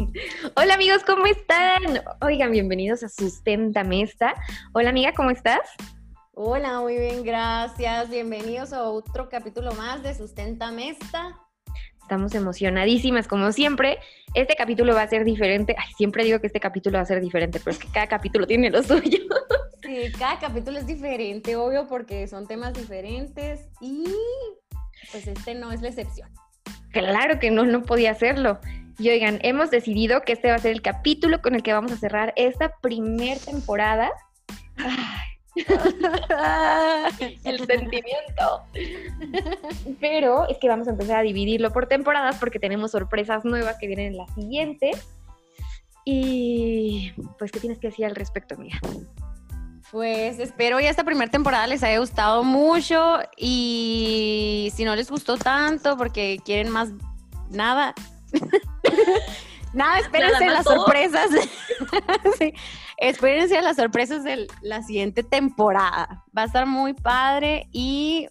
Hola amigos, ¿cómo están? Oigan, bienvenidos a Sustenta Mesta. Hola amiga, ¿cómo estás? Hola, muy bien, gracias. Bienvenidos a otro capítulo más de Sustenta Mesta. Estamos emocionadísimas, como siempre. Este capítulo va a ser diferente. Ay, siempre digo que este capítulo va a ser diferente, pero es que cada capítulo tiene lo suyo. Sí, cada capítulo es diferente, obvio, porque son temas diferentes y pues este no es la excepción. Claro que no, no podía hacerlo. Y oigan, hemos decidido que este va a ser el capítulo con el que vamos a cerrar esta primer temporada. el sentimiento. Pero es que vamos a empezar a dividirlo por temporadas porque tenemos sorpresas nuevas que vienen en la siguiente. Y pues, ¿qué tienes que decir al respecto, amiga? Pues espero ya esta primera temporada les haya gustado mucho y si no les gustó tanto porque quieren más nada, nada, espérense las sorpresas. sí. Espérense las sorpresas de la siguiente temporada. Va a estar muy padre y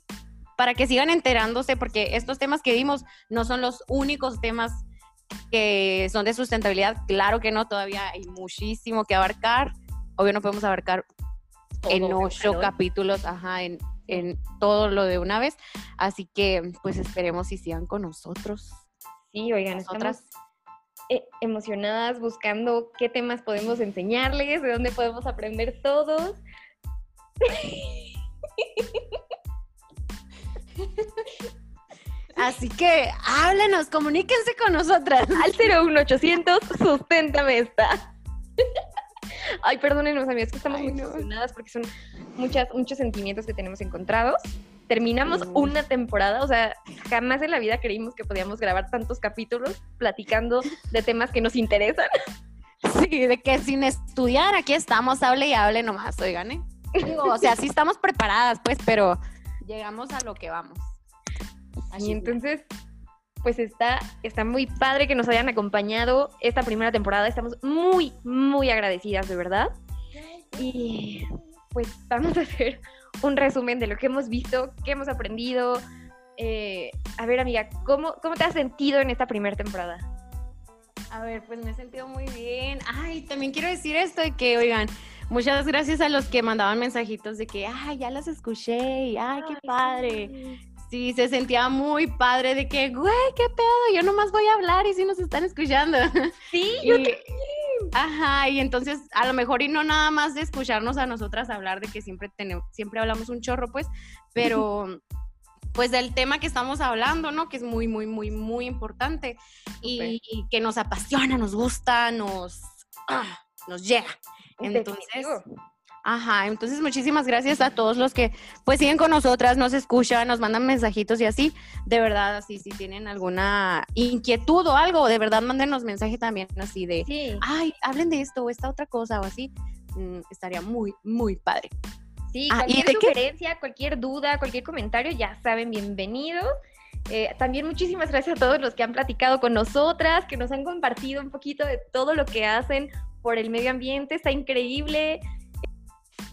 para que sigan enterándose, porque estos temas que vimos no son los únicos temas que son de sustentabilidad. Claro que no, todavía hay muchísimo que abarcar. Obvio no podemos abarcar en ocho capítulos, ajá, en, en todo lo de una vez. Así que pues esperemos si sigan con nosotros. Sí, oigan, nosotras eh, emocionadas buscando qué temas podemos enseñarles, de dónde podemos aprender todos. Así que háblenos, comuníquense con nosotras. Al 01800, susténtame esta. Ay, perdónenos, amigas, que estamos muy emocionadas porque son muchas, muchos sentimientos que tenemos encontrados terminamos una temporada, o sea, jamás en la vida creímos que podíamos grabar tantos capítulos platicando de temas que nos interesan. Sí, de que sin estudiar aquí estamos, hable y hable nomás, oigan, ¿eh? o sea, sí estamos preparadas, pues, pero llegamos a lo que vamos. y entonces, pues está, está muy padre que nos hayan acompañado esta primera temporada. Estamos muy, muy agradecidas, de verdad. Y pues vamos a hacer un resumen de lo que hemos visto, qué hemos aprendido. Eh, a ver, amiga, ¿cómo, ¿cómo te has sentido en esta primera temporada? A ver, pues me he sentido muy bien. Ay, también quiero decir esto de que, oigan, muchas gracias a los que mandaban mensajitos de que, ay, ya las escuché y, ay, qué padre. Sí, se sentía muy padre de que, güey, qué pedo, yo nomás voy a hablar y si nos están escuchando. Sí, yo también. Ajá, y entonces a lo mejor y no nada más de escucharnos a nosotras hablar de que siempre tenemos, siempre hablamos un chorro, pues, pero pues del tema que estamos hablando, ¿no? Que es muy, muy, muy, muy importante y, que nos apasiona, nos gusta, nos, ah, nos llega. Entonces, Ajá, entonces muchísimas gracias a todos los que pues siguen con nosotras, nos escuchan, nos mandan mensajitos y así. De verdad, así si tienen alguna inquietud o algo, de verdad mándenos mensaje también así de, ay, hablen de esto o esta otra cosa o así. Mm, estaría muy, muy padre. Sí, ah, cualquier sugerencia, cualquier duda, cualquier comentario, ya saben, bienvenidos. Eh, también muchísimas gracias a todos los que han platicado con nosotras, que nos han compartido un poquito de todo lo que hacen por el medio ambiente. Está increíble.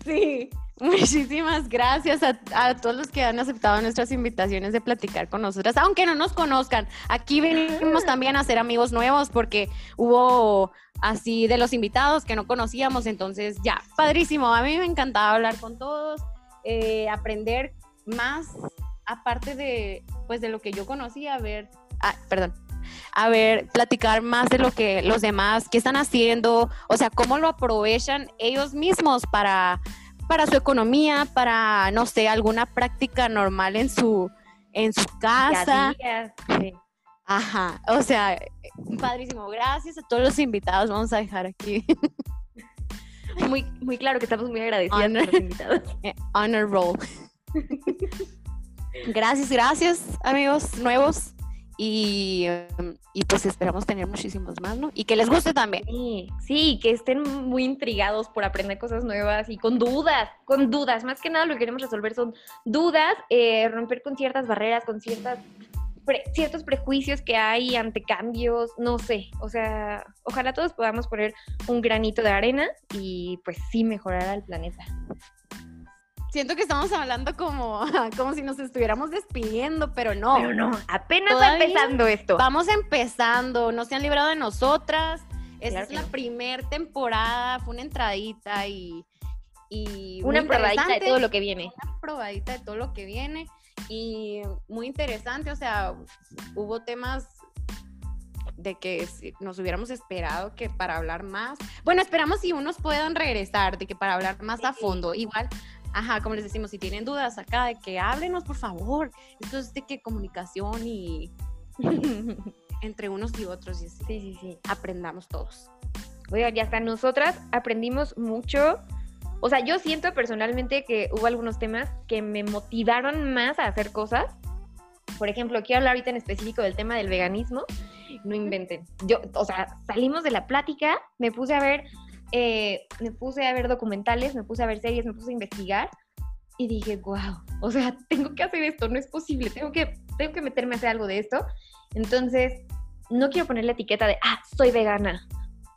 Sí, muchísimas gracias a, todos los que han aceptado nuestras invitaciones de platicar con nosotras, aunque no nos conozcan. Aquí venimos también a ser amigos nuevos porque hubo así de los invitados que no conocíamos, entonces ya, padrísimo. A mí me encantaba hablar con todos, eh, aprender más, aparte de, pues, de lo que yo conocía, ver, ah, perdón, a ver, platicar más de lo que los demás, qué están haciendo, o sea, cómo lo aprovechan ellos mismos para, para su economía, para, no sé, alguna práctica normal en su, en su casa. Ajá, o sea, padrísimo. Gracias a todos los invitados. Vamos a dejar aquí. Muy, muy claro que estamos muy agradecidos a los invitados. Eh, honor roll. Gracias, gracias, amigos nuevos. Y, y, pues esperamos tener muchísimos más, ¿no? Y que les guste también. Sí, sí, que estén muy intrigados por aprender cosas nuevas y con dudas, con dudas. Más que nada lo que queremos resolver son dudas, eh, romper con ciertas barreras, con ciertas ciertos prejuicios que hay ante cambios, no sé, o sea, ojalá todos podamos poner un granito de arena y pues sí mejorar al planeta. Siento que estamos hablando como, como si nos estuviéramos despidiendo, pero no. Pero no, apenas va empezando esto. Vamos empezando, no se han librado de nosotras. Esta Claro es la no. primer temporada, fue una entradita y, Una probadita de todo lo que viene. Una probadita de todo lo que viene y muy interesante, o sea, hubo temas de que nos hubiéramos esperado que para hablar más, bueno, esperamos si unos puedan regresar, de que para hablar más a fondo, igual, ajá, como les decimos, si tienen dudas acá, de que háblenos, por favor, esto es de que comunicación y entre unos y otros, y así, Sí, sí, sí. aprendamos todos. Oigan, y hasta nosotras aprendimos mucho. O sea, yo siento personalmente que hubo algunos temas que me motivaron más a hacer cosas. Por ejemplo, quiero hablar ahorita en específico del tema del veganismo. No inventen. Yo, o sea, salimos de la plática, me puse a ver, eh, me puse a ver documentales, me puse a ver series, me puse a investigar y dije, wow, o sea, tengo que hacer esto, no es posible, tengo que, tengo que meterme a hacer algo de esto. Entonces, no quiero poner la etiqueta de, ah, soy vegana,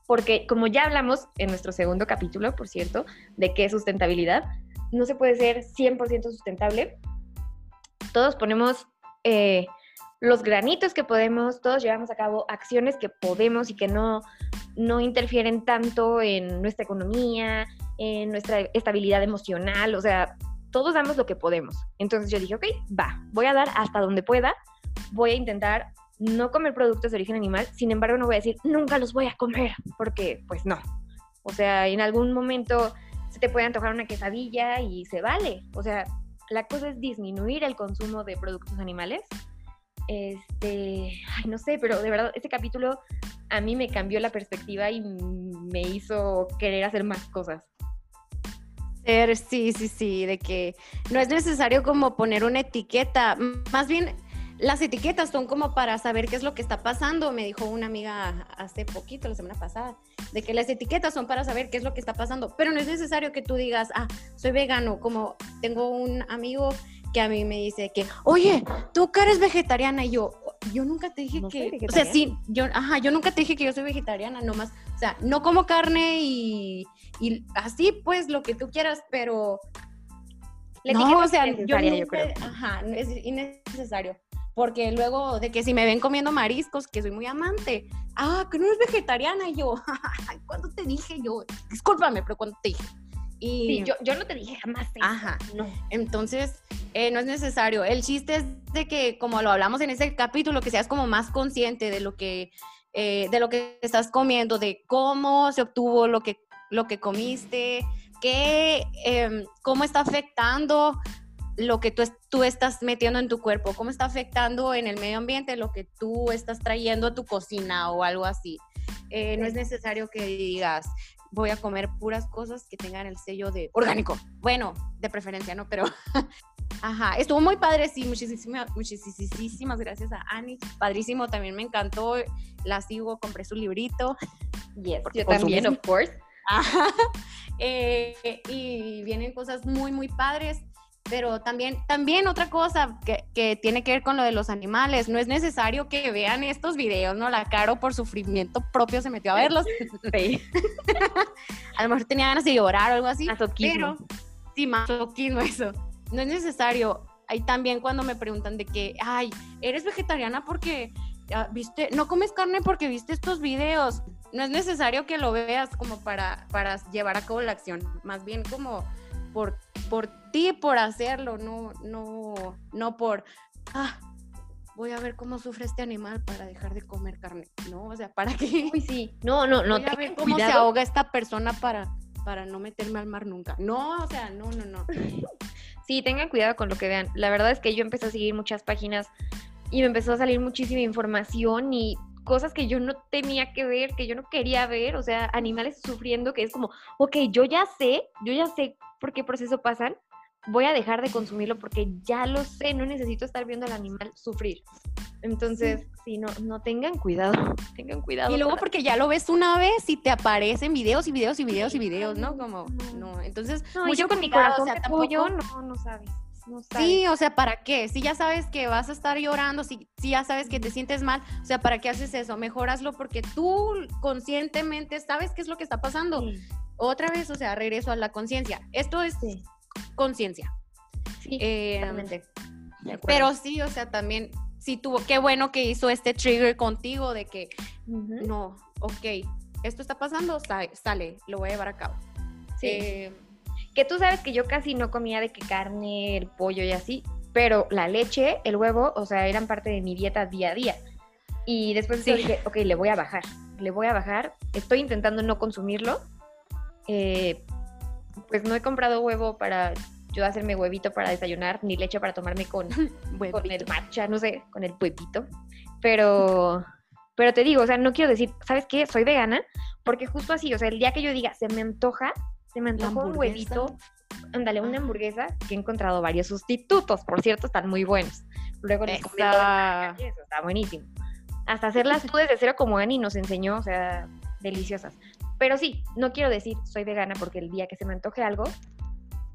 porque como ya hablamos en nuestro segundo capítulo, por cierto, de qué es sustentabilidad, no se puede ser 100% sustentable. Todos ponemos eh, los granitos que podemos, todos llevamos a cabo acciones que podemos y que no, no interfieren tanto en nuestra economía, en nuestra estabilidad emocional, o sea, todos damos lo que podemos. Entonces yo dije, ok, va, voy a dar hasta donde pueda, voy a intentar no comer productos de origen animal, sin embargo no voy a decir, nunca los voy a comer, porque pues no. O sea, en algún momento se te puede antojar una quesadilla y se vale. O sea, la cosa es disminuir el consumo de productos animales. Este, ay, no sé, pero de verdad, este capítulo a mí me cambió la perspectiva y me hizo querer hacer más cosas. Sí, sí, sí, de que no es necesario como poner una etiqueta, más bien las etiquetas son como para saber qué es lo que está pasando, me dijo una amiga hace poquito, la semana pasada, de que las etiquetas son para saber qué es lo que está pasando, pero no es necesario que tú digas, ah, soy vegano, como tengo un amigo que a mí me dice que, oye, tú que eres vegetariana, y yo, yo nunca te dije No que, o sea, sí, yo, ajá, yo nunca te dije que yo soy vegetariana, nomás, o sea, no como carne y, y así, pues, lo que tú quieras, pero La no, etiqueta o sea, yo, yo nunca- creo. Ajá, es innecesario. Porque luego de que si me ven comiendo mariscos, que soy muy amante, ah, que no eres vegetariana, y yo, ¿cuándo te dije yo? Discúlpame, pero ¿cuándo te dije? Y Sí, yo, yo no te dije jamás eso. Ajá. No. entonces eh, no es necesario. El chiste es de que, como lo hablamos en ese capítulo, que seas como más consciente de lo que, eh, de lo que estás comiendo, de cómo se obtuvo lo que, lo que comiste, qué, em, cómo está afectando lo que tú, tú estás metiendo en tu cuerpo, cómo está afectando en el medio ambiente lo que tú estás trayendo a tu cocina o algo así. Eh, no es necesario que digas, voy a comer puras cosas que tengan el sello de orgánico. Bueno, de preferencia, ¿no? Pero, ajá, estuvo muy padre, sí, muchísimas, muchísimas gracias a Ani. Padrísimo, también me encantó, la sigo, compré su librito. Yes, yo también, of course. Ajá. Eh, y vienen cosas muy, muy padres. Pero también, también otra cosa que, que tiene que ver con lo de los animales, no es necesario que vean estos videos, ¿no? La Caro por sufrimiento propio se metió a verlos. Sí. A lo mejor tenía ganas de llorar o algo así. Masoquismo. Pero, sí, masoquismo eso. No es necesario. Hay también cuando me preguntan de que, ay, eres vegetariana porque ah, viste, no comes carne porque viste estos videos. No es necesario que lo veas como para, para llevar a cabo la acción. Más bien como por, por ti, por hacerlo, no, no, no por, ah, voy a ver cómo sufre este animal para dejar de comer carne. No, o sea, ¿para qué? Uy, sí. No, no, no. Voy a ver cómo se ahoga esta persona para, para no meterme al mar nunca. No, o sea, no, no, no. Sí, tengan cuidado con lo que vean. La verdad es que yo empecé a seguir muchas páginas y me empezó a salir muchísima información y cosas que yo no tenía que ver, que yo no quería ver, o sea, animales sufriendo, que es como, ok, yo ya sé, yo ya sé por qué proceso pasan, voy a dejar de consumirlo porque ya lo sé, no necesito estar viendo al animal sufrir. Entonces, sí, no, no tengan cuidado, tengan cuidado. Y luego porque ya lo ves una vez y te aparecen videos y videos y videos y videos, ¿no? Como, no, entonces, No, mucho yo con mi corazón o sea, tampoco- pollo, no, no sabes, no. Sí, o sea, ¿para qué? Si ya sabes que vas a estar llorando, si, si ya sabes que te sientes mal, o sea, ¿para qué haces eso? Mejor hazlo porque tú conscientemente sabes qué es lo que está pasando. Sí. Otra vez, o sea, regreso a la conciencia. Esto es Sí. Conciencia. Sí, Eh, pero sí, o sea, también, sí tuvo, qué bueno que hizo este trigger contigo de que, no, ok, esto está pasando, sale, sale lo voy a llevar a cabo. Sí. Eh, Que tú sabes que yo casi no comía de que carne, el pollo y así, pero la leche, el huevo, o sea, eran parte de mi dieta día a día. Y después Sí. dije, ok, le voy a bajar, le voy a bajar. Estoy intentando no consumirlo. Eh, pues no he comprado huevo para yo hacerme huevito para desayunar, ni leche para tomarme con, con el matcha, no sé, con el huevito. Pero, pero te digo, o sea, no quiero decir, ¿sabes qué? Soy vegana, porque justo así, o sea, el día que yo diga, se me antoja, se me antoja un huevito, ándale, una Ajá. hamburguesa, que he encontrado varios sustitutos, por cierto, están muy buenos. Luego les calle, eso está buenísimo. Hasta hacerlas tú desde cero como Ani nos enseñó, o sea, deliciosas. Pero sí, no quiero decir soy vegana porque el día que se me antoje algo,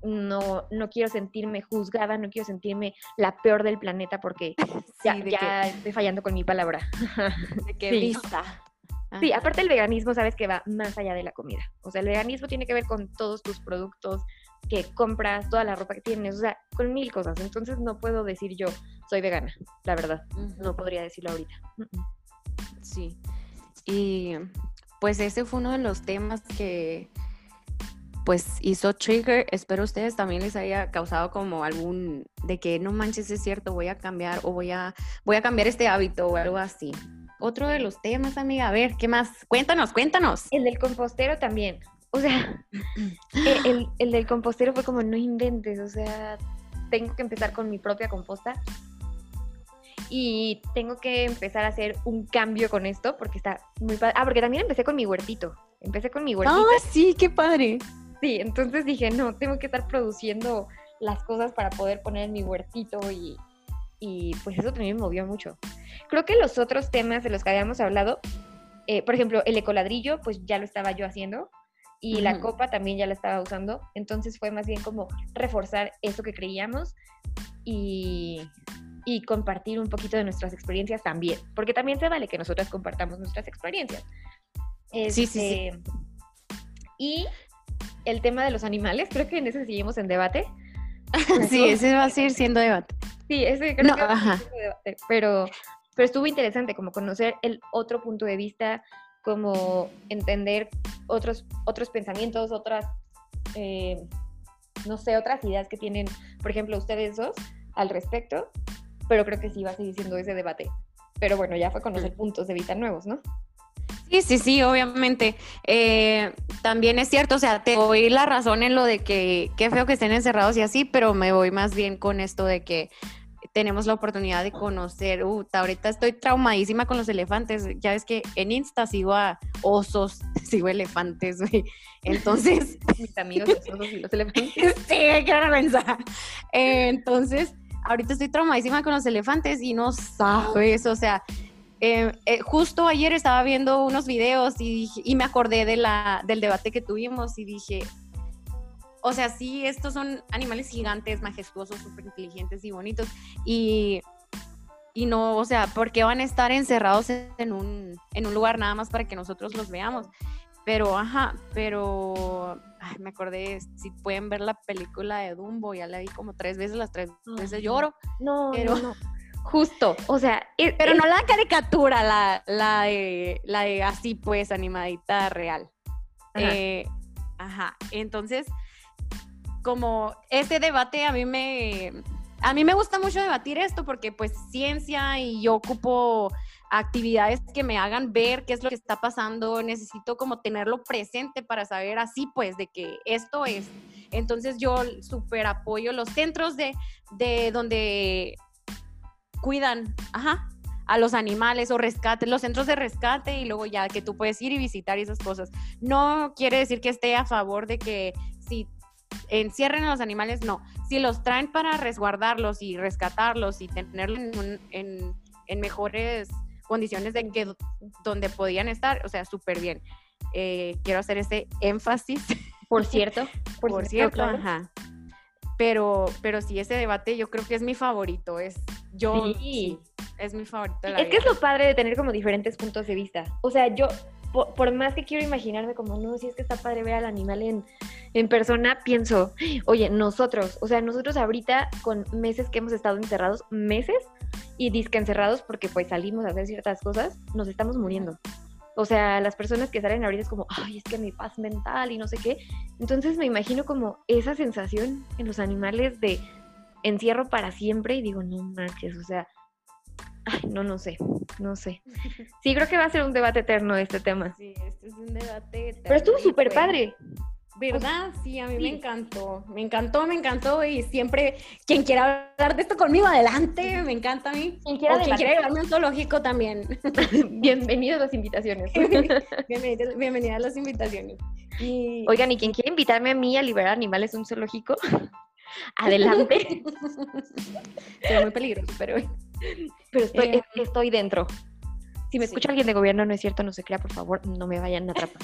no, no quiero sentirme juzgada, no quiero sentirme la peor del planeta porque ya, Sí, ya estoy fallando con mi palabra. de que sí. vista. Sí, aparte el veganismo sabes que va más allá de la comida. O sea, el veganismo tiene que ver con todos tus productos que compras, toda la ropa que tienes, o sea, con mil cosas. Entonces no puedo decir yo soy vegana, la verdad. No podría decirlo ahorita. Mm, mm. Sí. Y pues ese fue uno de los temas que pues hizo Trigger. Espero ustedes también les haya causado como algún de que no manches, es cierto, voy a cambiar o voy a voy a cambiar este hábito o algo así. Otro de los temas, amiga, a ver, ¿qué más? Cuéntanos, cuéntanos. El del compostero también. O sea, e- el, el del compostero fue como no inventes, o sea, tengo que empezar con mi propia composta y tengo que empezar a hacer un cambio con esto porque está muy padre. Ah, porque también empecé con mi huertito. Empecé con mi huertito. Ah, sí, qué padre. Sí, entonces dije, no, tengo que estar produciendo las cosas para poder poner en mi huertito y, y pues eso también me movió mucho. Creo que los otros temas de los que habíamos hablado, eh, por ejemplo, el ecoladrillo, pues ya lo estaba yo haciendo y la Ujú. copa también ya la estaba usando, entonces fue más bien como reforzar eso que creíamos y, y compartir un poquito de nuestras experiencias también, porque también se vale que nosotras compartamos nuestras experiencias. Sí, sí, sí. Este, Y el tema de los animales, creo que en ese seguimos en debate. Sí, ese va a seguir siendo debate. Sí, ese creo No, que va a seguir debate, pero, pero estuvo interesante como conocer el otro punto de vista, como entender otros, otros pensamientos, otras, eh, no sé, otras ideas que tienen, por ejemplo, ustedes dos al respecto, pero creo que sí va a seguir siendo ese debate. Pero bueno, ya fue conocer puntos de vista nuevos, ¿no? Sí, sí, sí, obviamente. Eh, también es cierto, o sea, te doy la razón en lo de que qué feo que estén encerrados y así, pero me voy más bien con esto de que tenemos la oportunidad de conocer. Uh, ahorita estoy traumadísima con los elefantes. Ya ves que en Insta sigo a osos, sigo elefantes, güey. Entonces, Mis amigos los osos y los elefantes. sí, qué vergüenza. Eh, entonces, ahorita estoy traumadísima con los elefantes y no sabes, o sea, eh, eh, justo ayer estaba viendo unos videos y me acordé de la, del debate que tuvimos y dije, o sea, sí, estos son animales gigantes, majestuosos, súper inteligentes y bonitos y, y no, o sea, ¿por qué van a estar encerrados en un, en un lugar nada más para que nosotros los veamos? Pero, ajá, pero ay, me acordé, si pueden ver la película de Dumbo, ya la vi como tres veces, las tres veces lloro. No, Pero- no, no. Justo, o sea, es- Pero es- no la caricatura, la, la, de, la de así pues, animadita real. Ajá. Eh, ajá, entonces, como este debate a mí me... A mí me gusta mucho debatir esto porque pues ciencia y yo ocupo actividades que me hagan ver qué es lo que está pasando, necesito como tenerlo presente para saber así pues de que esto es. Entonces yo súper apoyo los centros de, de donde cuidan, ajá, a los animales o rescate, los centros de rescate y luego ya que tú puedes ir y visitar esas cosas. No quiere decir que esté a favor de que si encierren a los animales, no. Si los traen para resguardarlos y rescatarlos y tenerlos en, en- en mejores condiciones de que donde podían estar, o sea, súper bien. Eh, quiero hacer ese énfasis por cierto, por, cierto, claro. ajá. Pero, pero sí, ese debate yo creo que es mi favorito. Es yo Sí. sí, es mi favorito. de la Es que es lo padre de tener como diferentes puntos de vista. O sea, yo por, más que quiero imaginarme como, no, si es que está padre ver al animal en, en persona, pienso, oye, nosotros, o sea, nosotros ahorita con meses que hemos estado encerrados, meses, y disque encerrados porque pues salimos a hacer ciertas cosas, nos estamos muriendo. O sea, las personas que salen ahorita es como, ay, es que mi paz mental y no sé qué. Entonces me imagino como esa sensación en los animales de encierro para siempre y digo, no manches, o sea, ay, no, no sé, no sé. Sí, creo que va a ser un debate eterno este tema. Sí, este es un debate eterno. Pero estuvo súper padre. ¿Verdad? Sí, a mí me encantó. Me encantó, me encantó. Y siempre, quien quiera hablar de esto conmigo, adelante. Me encanta a mí. Quien quiera, o quien quiera llevarme un zoológico también. Bienvenidos a las invitaciones. Bienvenidas, a las invitaciones. Oigan, y quien quiera invitarme a mí a liberar animales un zoológico, adelante. Sería muy peligroso, pero... Pero estoy, eh, estoy dentro. Si me escucha alguien de gobierno, no es cierto, no se crea, por favor, no me vayan a atrapar.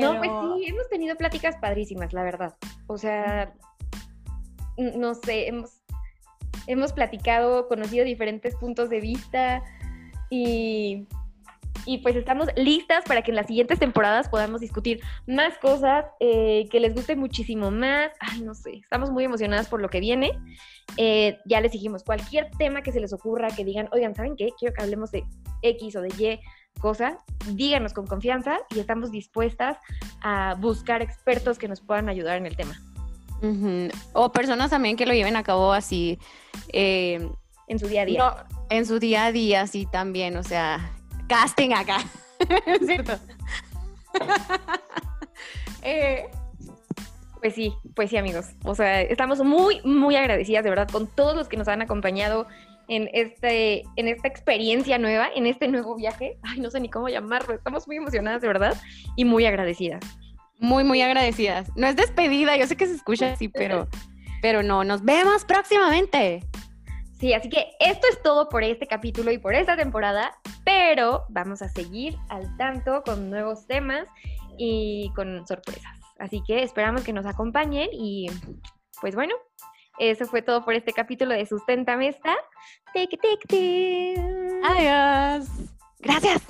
No, pues sí, hemos tenido pláticas padrísimas, la verdad. O sea, no sé, hemos, hemos platicado, conocido diferentes puntos de vista y, y, pues estamos listas para que en las siguientes temporadas podamos discutir más cosas eh, que les guste muchísimo más. Ay, no sé, estamos muy emocionadas por lo que viene. Eh, ya les dijimos, cualquier tema que se les ocurra, que digan, oigan, ¿saben qué? Quiero que hablemos de X o de Y cosa, díganos con confianza y estamos dispuestas a buscar expertos que nos puedan ayudar en el tema. O personas también que lo lleven a cabo así. Eh, en su día a día. en su día a día, sí, también. O sea, casting acá. ¿Es cierto? Eh, pues sí, pues sí, amigos. O sea, estamos muy, muy agradecidas de verdad con todos los que nos han acompañado en, este, en esta experiencia nueva, en este nuevo viaje. Ay, no sé ni cómo llamarlo. Estamos muy emocionadas, de verdad, y muy agradecidas. Muy, muy agradecidas. No es despedida, yo sé que se escucha así, pero, pero no, nos vemos próximamente. Sí, así que esto es todo por este capítulo y por esta temporada, pero vamos a seguir al tanto con nuevos temas y con sorpresas. Así que esperamos que nos acompañen y pues bueno, eso fue todo por este capítulo de Sustenta Mesta. Tic, tic, tic. Adiós. Gracias.